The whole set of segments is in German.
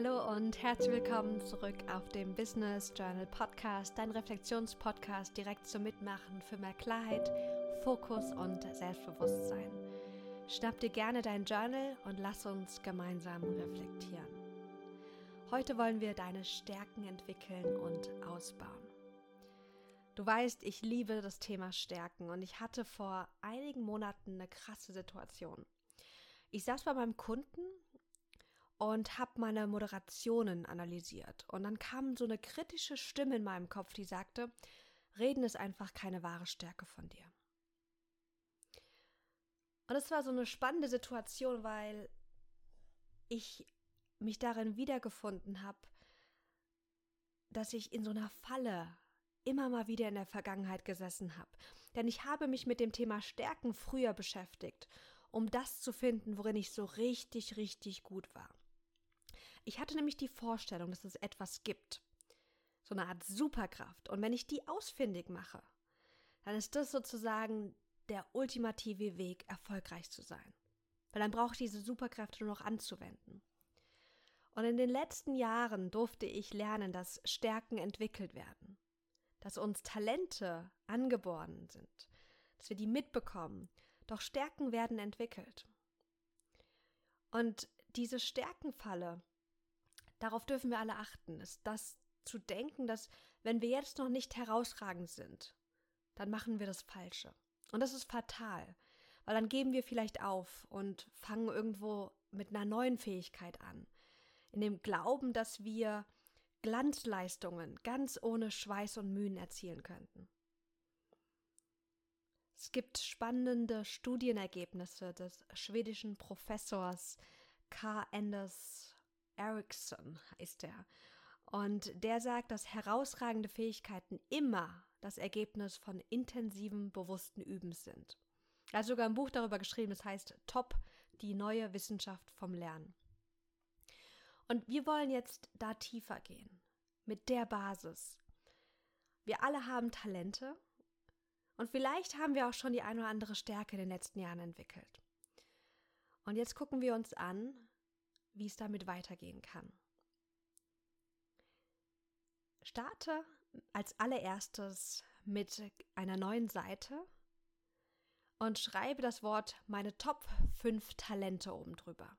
Hallo und herzlich willkommen zurück auf dem Business Journal Podcast, dein Reflexionspodcast direkt zum Mitmachen für mehr Klarheit, Fokus und Selbstbewusstsein. Schnapp dir gerne dein Journal und lass uns gemeinsam reflektieren. Heute wollen wir deine Stärken entwickeln und ausbauen. Du weißt, ich liebe das Thema Stärken und ich hatte vor einigen Monaten eine krasse Situation. Ich saß bei meinem Kunden und habe meine Moderationen analysiert. Und dann kam so eine kritische Stimme in meinem Kopf, die sagte, Reden ist einfach keine wahre Stärke von dir. Und es war so eine spannende Situation, weil ich mich darin wiedergefunden habe, dass ich in so einer Falle immer mal wieder in der Vergangenheit gesessen habe. Denn ich habe mich mit dem Thema Stärken früher beschäftigt, um das zu finden, worin ich so richtig, richtig gut war. Ich hatte nämlich die Vorstellung, dass es etwas gibt. So eine Art Superkraft. Und wenn ich die ausfindig mache, dann ist das sozusagen der ultimative Weg, erfolgreich zu sein. Weil dann brauche ich diese Superkräfte nur noch anzuwenden. Und in den letzten Jahren durfte ich lernen, dass Stärken entwickelt werden, dass uns Talente angeboren sind, dass wir die mitbekommen, doch Stärken werden entwickelt. Und diese Stärkenfalle, Darauf dürfen wir alle achten, ist das zu denken, dass wenn wir jetzt noch nicht herausragend sind, dann machen wir das Falsche. Und das ist fatal, weil dann geben wir vielleicht auf und fangen irgendwo mit einer neuen Fähigkeit an. In dem Glauben, dass wir Glanzleistungen ganz ohne Schweiß und Mühen erzielen könnten. Es gibt spannende Studienergebnisse des schwedischen Professors K. Anders Erickson heißt er. Und der sagt, dass herausragende Fähigkeiten immer das Ergebnis von intensivem, bewussten Übens sind. Er hat sogar ein Buch darüber geschrieben, das heißt Top, die neue Wissenschaft vom Lernen. Und wir wollen jetzt da tiefer gehen, mit der Basis. Wir alle haben Talente und vielleicht haben wir auch schon die eine oder andere Stärke in den letzten Jahren entwickelt. Und jetzt gucken wir uns an, wie es damit weitergehen kann. Starte als allererstes mit einer neuen Seite und schreibe das Wort meine Top 5 Talente oben drüber.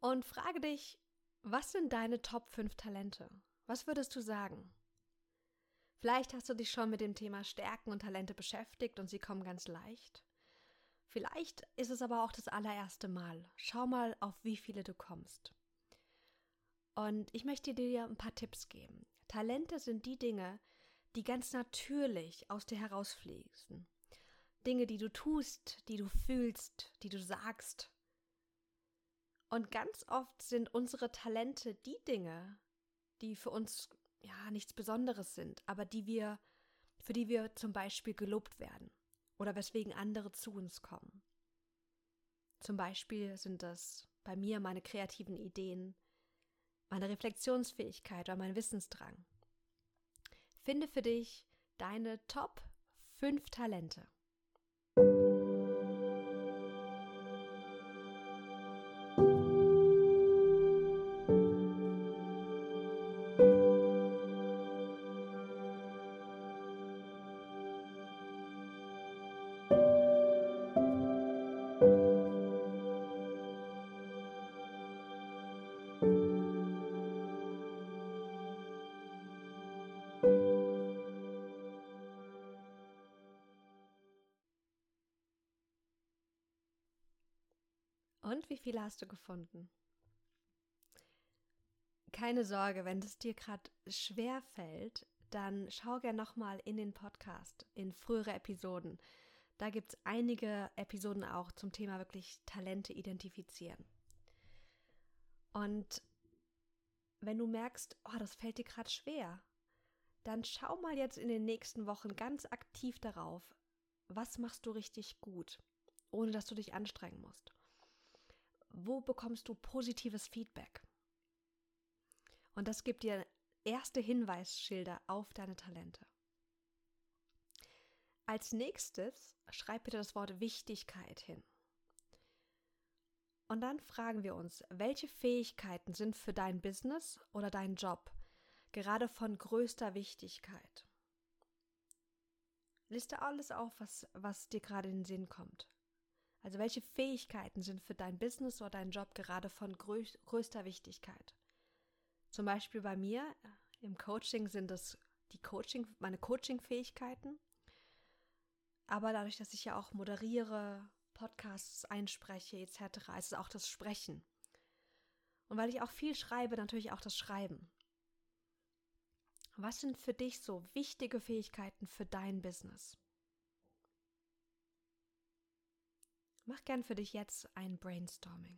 Und frage dich, was sind deine Top 5 Talente? Was würdest du sagen? Vielleicht hast du dich schon mit dem Thema Stärken und Talente beschäftigt und sie kommen ganz leicht. Vielleicht ist es aber auch das allererste Mal. Schau mal, auf wie viele du kommst. Und ich möchte dir ein paar Tipps geben. Talente sind die Dinge, die ganz natürlich aus dir herausfließen. Dinge, die du tust, die du fühlst, die du sagst. Und ganz oft sind unsere Talente die Dinge, die für uns ja nichts Besonderes sind, aber die wir, für die wir zum Beispiel gelobt werden oder weswegen andere zu uns kommen. Zum Beispiel sind das bei mir meine kreativen Ideen, meine Reflexionsfähigkeit oder mein Wissensdrang. Finde für dich deine Top 5 Talente. Viele hast du gefunden? Keine Sorge, wenn es dir gerade schwer fällt, dann schau gerne nochmal in den Podcast, in frühere Episoden. Da gibt es einige Episoden auch zum Thema wirklich Talente identifizieren. Und wenn du merkst, oh, das fällt dir gerade schwer, dann schau mal jetzt in den nächsten Wochen ganz aktiv darauf, was machst du richtig gut, ohne dass du dich anstrengen musst wo bekommst du positives Feedback? Und das gibt dir erste Hinweisschilder auf deine Talente. Als nächstes schreib bitte das Wort Wichtigkeit hin. Und dann fragen wir uns, welche Fähigkeiten sind für dein Business oder deinen Job gerade von größter Wichtigkeit? Liste alles auf, was, was dir gerade in den Sinn kommt. Also welche Fähigkeiten sind für dein Business oder deinen Job gerade von größ größter Wichtigkeit? Zum Beispiel bei mir äh, im Coaching sind es die Coaching, meine Coaching-Fähigkeiten. Aber dadurch, dass ich ja auch moderiere, Podcasts einspreche etc., ist es auch das Sprechen. Und weil ich auch viel schreibe, natürlich auch das Schreiben. Was sind für dich so wichtige Fähigkeiten für dein Business? Mach gern für dich jetzt ein Brainstorming.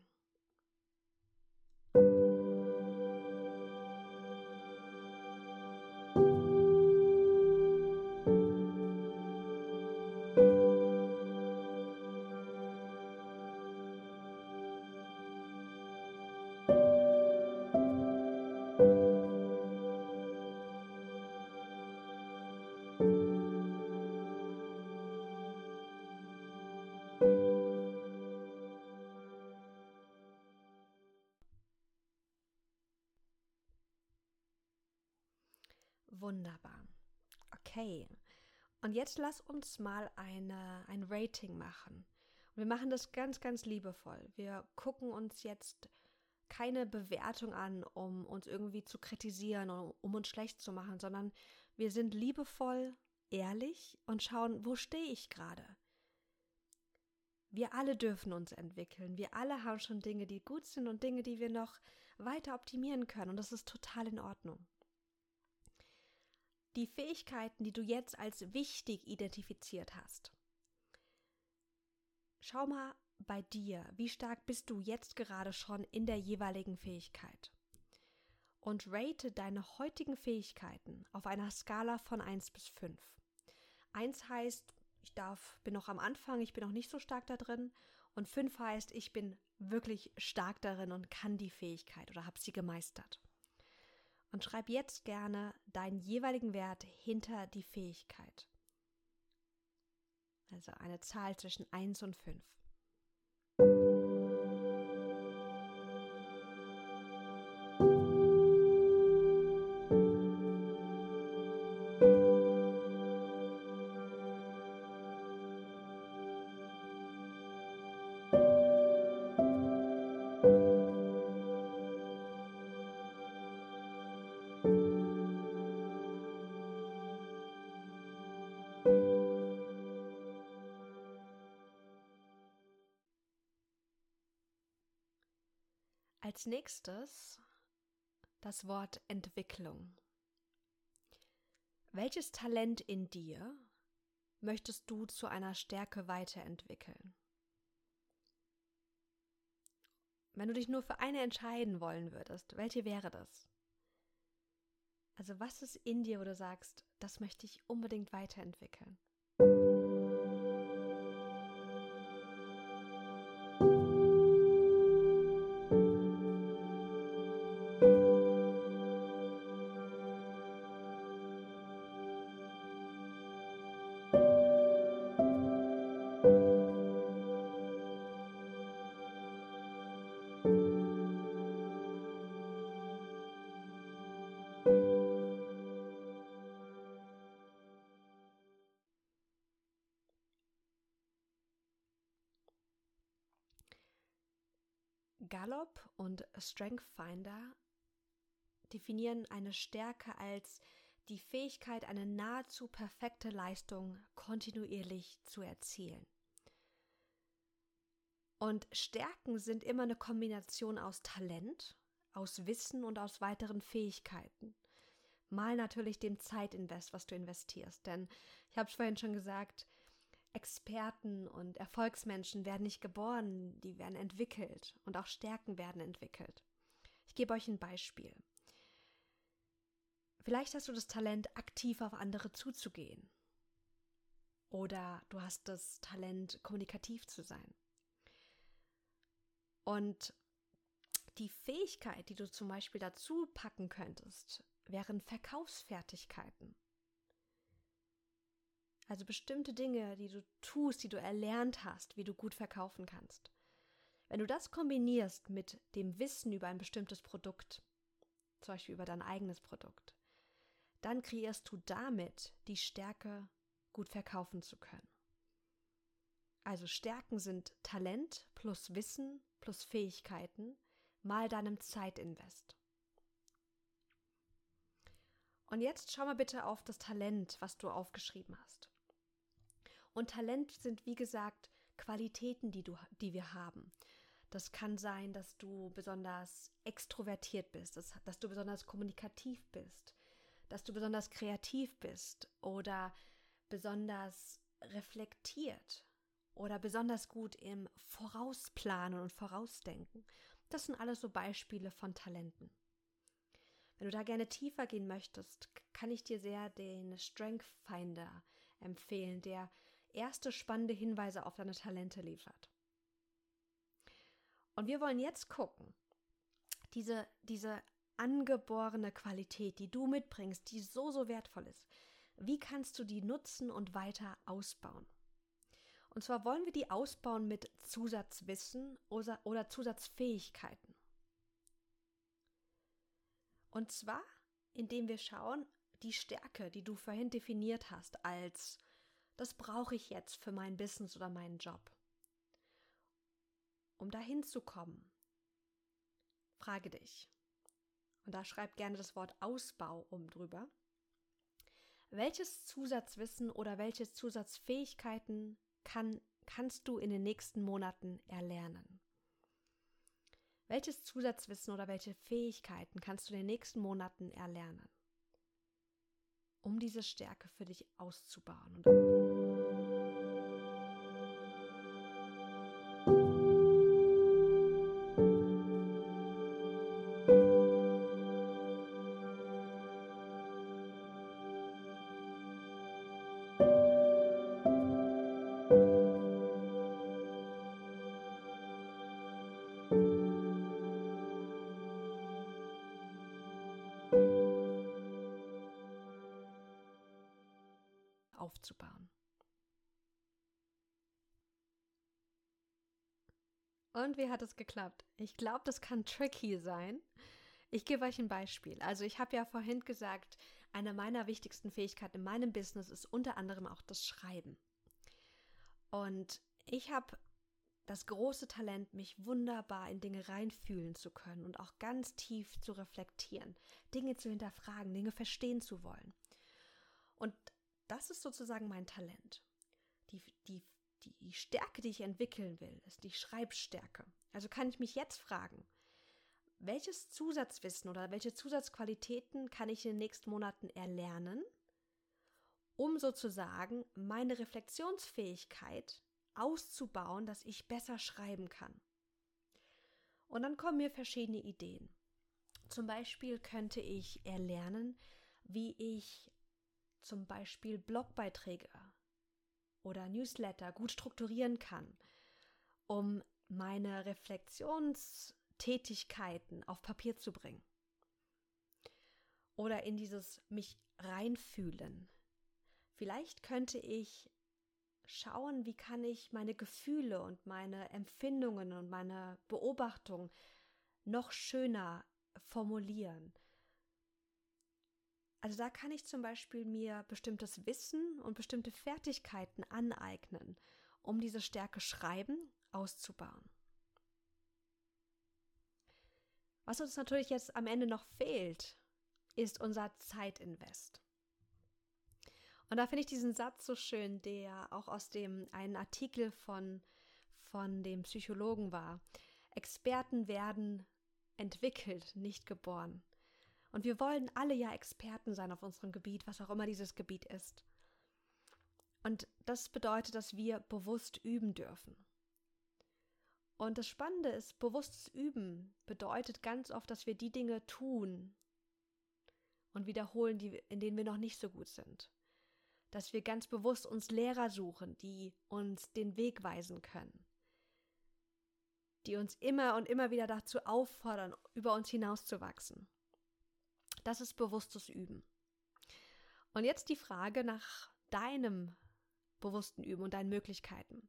Wunderbar. Okay. Und jetzt lass uns mal eine, ein Rating machen. Und wir machen das ganz, ganz liebevoll. Wir gucken uns jetzt keine Bewertung an, um uns irgendwie zu kritisieren oder um uns schlecht zu machen, sondern wir sind liebevoll, ehrlich und schauen, wo stehe ich gerade. Wir alle dürfen uns entwickeln. Wir alle haben schon Dinge, die gut sind und Dinge, die wir noch weiter optimieren können. Und das ist total in Ordnung die Fähigkeiten, die du jetzt als wichtig identifiziert hast. Schau mal bei dir, wie stark bist du jetzt gerade schon in der jeweiligen Fähigkeit. Und rate deine heutigen Fähigkeiten auf einer Skala von 1 bis 5. 1 heißt, ich darf, bin noch am Anfang, ich bin noch nicht so stark da drin. Und 5 heißt, ich bin wirklich stark darin und kann die Fähigkeit oder habe sie gemeistert und schreib jetzt gerne deinen jeweiligen Wert hinter die Fähigkeit. Also eine Zahl zwischen 1 und 5. Als nächstes das Wort Entwicklung. Welches Talent in dir möchtest du zu einer Stärke weiterentwickeln? Wenn du dich nur für eine entscheiden wollen würdest, welche wäre das? Also was ist in dir, wo du sagst, das möchte ich unbedingt weiterentwickeln? Gallup und Strength Finder definieren eine Stärke als die Fähigkeit, eine nahezu perfekte Leistung kontinuierlich zu erzielen. Und Stärken sind immer eine Kombination aus Talent, aus Wissen und aus weiteren Fähigkeiten. Mal natürlich dem Zeitinvest, was du investierst. Denn ich habe es vorhin schon gesagt, Experten und Erfolgsmenschen werden nicht geboren, die werden entwickelt und auch Stärken werden entwickelt. Ich gebe euch ein Beispiel. Vielleicht hast du das Talent, aktiv auf andere zuzugehen. Oder du hast das Talent, kommunikativ zu sein. Und die Fähigkeit, die du zum Beispiel dazu packen könntest, wären Verkaufsfertigkeiten. Also bestimmte Dinge, die du tust, die du erlernt hast, wie du gut verkaufen kannst. Wenn du das kombinierst mit dem Wissen über ein bestimmtes Produkt, zum Beispiel über dein eigenes Produkt, dann kreierst du damit die Stärke, gut verkaufen zu können. Also Stärken sind Talent plus Wissen plus Fähigkeiten mal deinem Zeitinvest. Und jetzt schau mal bitte auf das Talent, was du aufgeschrieben hast. Und Talent sind, wie gesagt, Qualitäten, die, du, die wir haben. Das kann sein, dass du besonders extrovertiert bist, dass, dass du besonders kommunikativ bist, dass du besonders kreativ bist oder besonders reflektiert oder besonders gut im Vorausplanen und Vorausdenken. Das sind alles so Beispiele von Talenten. Wenn du da gerne tiefer gehen möchtest, kann ich dir sehr den Strength Finder empfehlen, der erste spannende Hinweise auf deine Talente liefert. Und wir wollen jetzt gucken, diese, diese angeborene Qualität, die du mitbringst, die so, so wertvoll ist, wie kannst du die nutzen und weiter ausbauen? Und zwar wollen wir die ausbauen mit Zusatzwissen oder, oder Zusatzfähigkeiten. Und zwar, indem wir schauen, die Stärke, die du vorhin definiert hast, als das brauche ich jetzt für mein Business oder meinen Job. Um dahin zu kommen, frage dich, und da schreib gerne das Wort Ausbau um drüber, welches Zusatzwissen oder welche Zusatzfähigkeiten kann, kannst du in den nächsten Monaten erlernen? Welches Zusatzwissen oder welche Fähigkeiten kannst du in den nächsten Monaten erlernen, um diese Stärke für dich auszubauen? Aufzubauen. Und wie hat es geklappt? Ich glaube, das kann tricky sein. Ich gebe euch ein Beispiel. Also ich habe ja vorhin gesagt, eine meiner wichtigsten Fähigkeiten in meinem Business ist unter anderem auch das Schreiben. Und ich habe das große Talent, mich wunderbar in Dinge reinfühlen zu können und auch ganz tief zu reflektieren, Dinge zu hinterfragen, Dinge verstehen zu wollen. Und das ist sozusagen mein Talent. Die, die, die Stärke, die ich entwickeln will, ist die Schreibstärke. Also kann ich mich jetzt fragen, welches Zusatzwissen oder welche Zusatzqualitäten kann ich in den nächsten Monaten erlernen, um sozusagen meine Reflexionsfähigkeit auszubauen, dass ich besser schreiben kann. Und dann kommen mir verschiedene Ideen. Zum Beispiel könnte ich erlernen, wie ich zum Beispiel Blogbeiträge oder Newsletter gut strukturieren kann, um meine Reflexionstätigkeiten auf Papier zu bringen. Oder in dieses mich reinfühlen. Vielleicht könnte ich schauen, wie kann ich meine Gefühle und meine Empfindungen und meine Beobachtungen noch schöner formulieren, also da kann ich zum Beispiel mir bestimmtes Wissen und bestimmte Fertigkeiten aneignen, um diese Stärke Schreiben auszubauen. Was uns natürlich jetzt am Ende noch fehlt, ist unser Zeitinvest. Und da finde ich diesen Satz so schön, der auch aus dem einen Artikel von, von dem Psychologen war. Experten werden entwickelt, nicht geboren. Und wir wollen alle ja Experten sein auf unserem Gebiet, was auch immer dieses Gebiet ist. Und das bedeutet, dass wir bewusst üben dürfen. Und das Spannende ist, bewusstes Üben bedeutet ganz oft, dass wir die Dinge tun und wiederholen, die, in denen wir noch nicht so gut sind. Dass wir ganz bewusst uns Lehrer suchen, die uns den Weg weisen können. Die uns immer und immer wieder dazu auffordern, über uns hinauszuwachsen. Das ist bewusstes Üben. Und jetzt die Frage nach deinem bewussten Üben und deinen Möglichkeiten.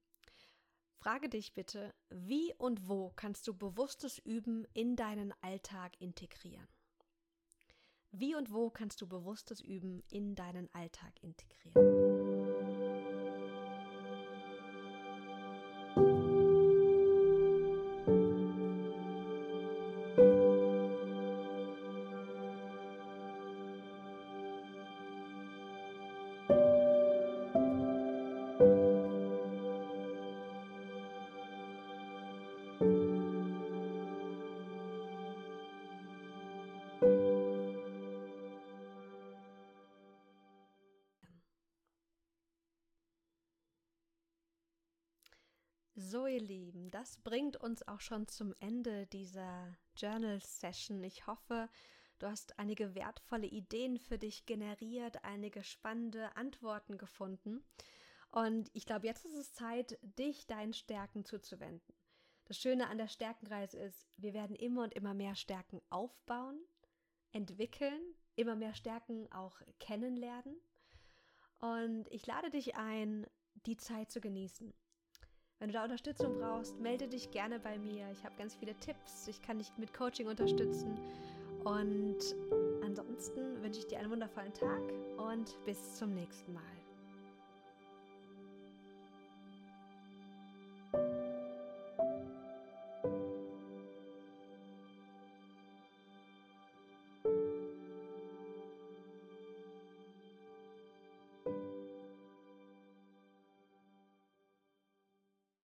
frage dich bitte, wie und wo kannst du bewusstes Üben in deinen Alltag integrieren? Wie und wo kannst du bewusstes Üben in deinen Alltag integrieren? So, ihr Lieben, das bringt uns auch schon zum Ende dieser Journal-Session. Ich hoffe, du hast einige wertvolle Ideen für dich generiert, einige spannende Antworten gefunden. Und ich glaube, jetzt ist es Zeit, dich deinen Stärken zuzuwenden. Das Schöne an der Stärkenreise ist, wir werden immer und immer mehr Stärken aufbauen, entwickeln, immer mehr Stärken auch kennenlernen. Und ich lade dich ein, die Zeit zu genießen. Wenn du da Unterstützung brauchst, melde dich gerne bei mir. Ich habe ganz viele Tipps. Ich kann dich mit Coaching unterstützen. Und ansonsten wünsche ich dir einen wundervollen Tag und bis zum nächsten Mal.